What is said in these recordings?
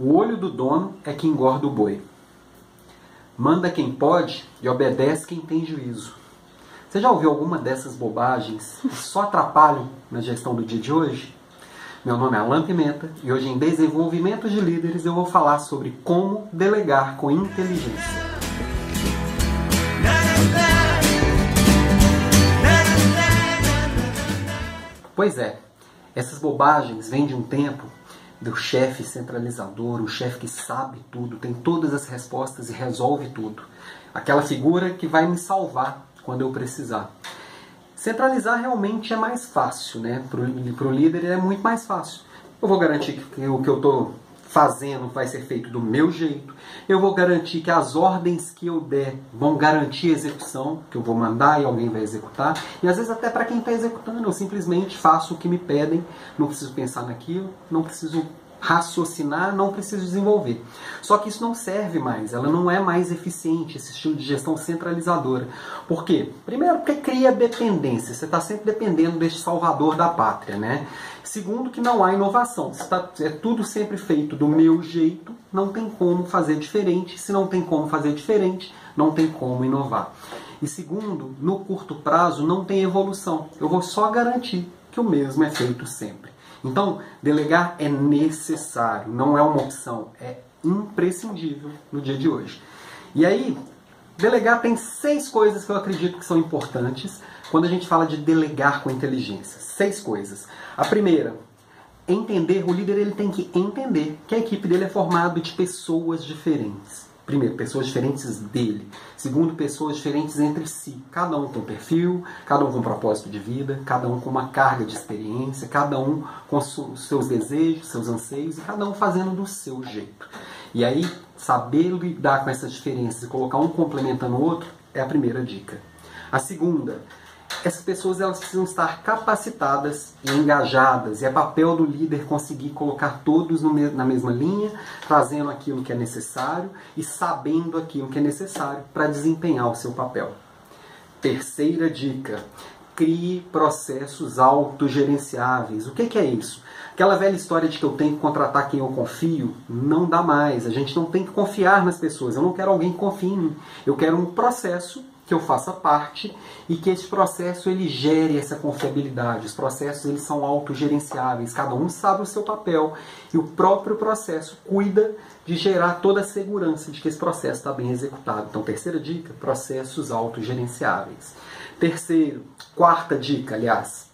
O olho do dono é que engorda o boi. Manda quem pode e obedece quem tem juízo. Você já ouviu alguma dessas bobagens que só atrapalham na gestão do dia de hoje? Meu nome é Alan Pimenta e hoje em Desenvolvimento de Líderes eu vou falar sobre como delegar com inteligência. Pois é, essas bobagens vêm de um tempo do chefe centralizador, o chefe que sabe tudo, tem todas as respostas e resolve tudo. Aquela figura que vai me salvar quando eu precisar. Centralizar realmente é mais fácil, né? Para o líder é muito mais fácil. Eu vou garantir que o que eu estou fazendo vai ser feito do meu jeito. Eu vou garantir que as ordens que eu der vão garantir a execução, que eu vou mandar e alguém vai executar. E às vezes até para quem está executando, eu simplesmente faço o que me pedem, não preciso pensar naquilo, não preciso raciocinar, não preciso desenvolver. Só que isso não serve mais, ela não é mais eficiente, esse estilo de gestão centralizadora. Por quê? Primeiro, porque cria dependência, você está sempre dependendo deste salvador da pátria, né? Segundo, que não há inovação, tá, é tudo sempre feito do meu jeito, não tem como fazer diferente, se não tem como fazer diferente, não tem como inovar. E segundo, no curto prazo não tem evolução, eu vou só garantir que o mesmo é feito sempre. Então, delegar é necessário, não é uma opção, é imprescindível no dia de hoje. E aí, delegar tem seis coisas que eu acredito que são importantes quando a gente fala de delegar com inteligência. Seis coisas. A primeira, entender, o líder ele tem que entender que a equipe dele é formada de pessoas diferentes. Primeiro, pessoas diferentes dele. Segundo, pessoas diferentes entre si. Cada um com perfil, cada um com propósito de vida, cada um com uma carga de experiência, cada um com seus desejos, seus anseios e cada um fazendo do seu jeito. E aí, saber lidar com essas diferenças e colocar um complementando o outro é a primeira dica. A segunda, essas pessoas elas precisam estar capacitadas e engajadas. E é papel do líder conseguir colocar todos na mesma linha, trazendo aquilo que é necessário e sabendo aquilo que é necessário para desempenhar o seu papel. Terceira dica: crie processos autogerenciáveis. O que é isso? Aquela velha história de que eu tenho que contratar quem eu confio, não dá mais. A gente não tem que confiar nas pessoas. Eu não quero alguém que confie em mim. Eu quero um processo que eu faça parte e que esse processo ele gere essa confiabilidade. Os processos eles são autogerenciáveis, cada um sabe o seu papel e o próprio processo cuida de gerar toda a segurança de que esse processo está bem executado. Então, terceira dica, processos autogerenciáveis. Terceiro, quarta dica, aliás,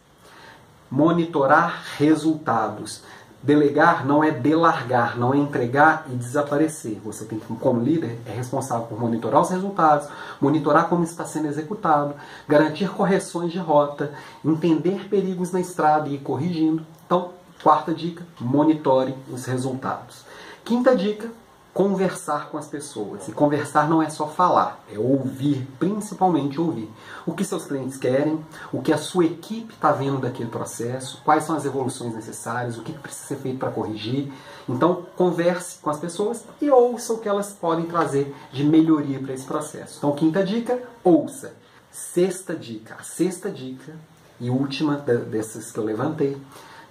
monitorar resultados. Delegar não é delargar, não é entregar e desaparecer. Você tem que, como líder, é responsável por monitorar os resultados, monitorar como está sendo executado, garantir correções de rota, entender perigos na estrada e ir corrigindo. Então, quarta dica, monitore os resultados. Quinta dica, conversar com as pessoas. E conversar não é só falar, é ouvir, principalmente ouvir. O que seus clientes querem, o que a sua equipe está vendo daquele processo, quais são as evoluções necessárias, o que precisa ser feito para corrigir. Então, converse com as pessoas e ouça o que elas podem trazer de melhoria para esse processo. Então, quinta dica, ouça. Sexta dica, a sexta dica e última dessas que eu levantei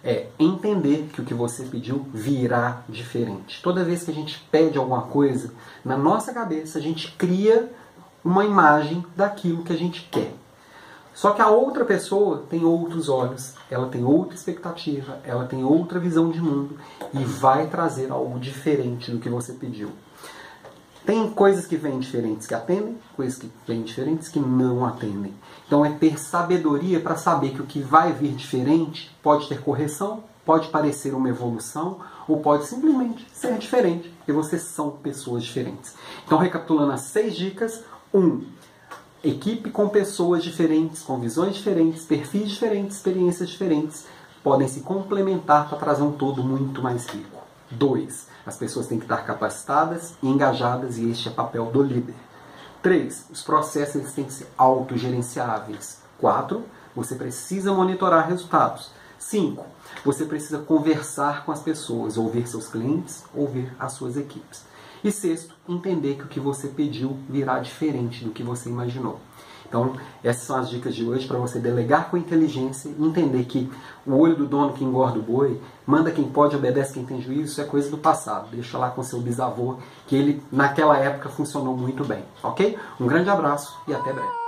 é entender que o que você pediu virá diferente. Toda vez que a gente pede alguma coisa, na nossa cabeça a gente cria uma imagem daquilo que a gente quer. Só que a outra pessoa tem outros olhos, ela tem outra expectativa, ela tem outra visão de mundo e vai trazer algo diferente do que você pediu. Tem coisas que vêm diferentes que atendem, coisas que vêm diferentes que não atendem. Então é ter sabedoria para saber que o que vai vir diferente pode ter correção, pode parecer uma evolução ou pode simplesmente ser diferente, porque vocês são pessoas diferentes. Então, recapitulando as seis dicas: um, equipe com pessoas diferentes, com visões diferentes, perfis diferentes, experiências diferentes, podem se complementar para trazer um todo muito mais rico. Dois, as pessoas têm que estar capacitadas e engajadas e este é papel do líder. 3. Os processos têm que ser autogerenciáveis. 4. Você precisa monitorar resultados. 5. Você precisa conversar com as pessoas, ouvir seus clientes, ouvir as suas equipes. E sexto, entender que o que você pediu virá diferente do que você imaginou. Então, essas são as dicas de hoje para você delegar com inteligência e entender que o olho do dono que engorda o boi, manda quem pode, obedece quem tem juízo, isso é coisa do passado. Deixa lá com seu bisavô, que ele naquela época funcionou muito bem, ok? Um grande abraço e até breve.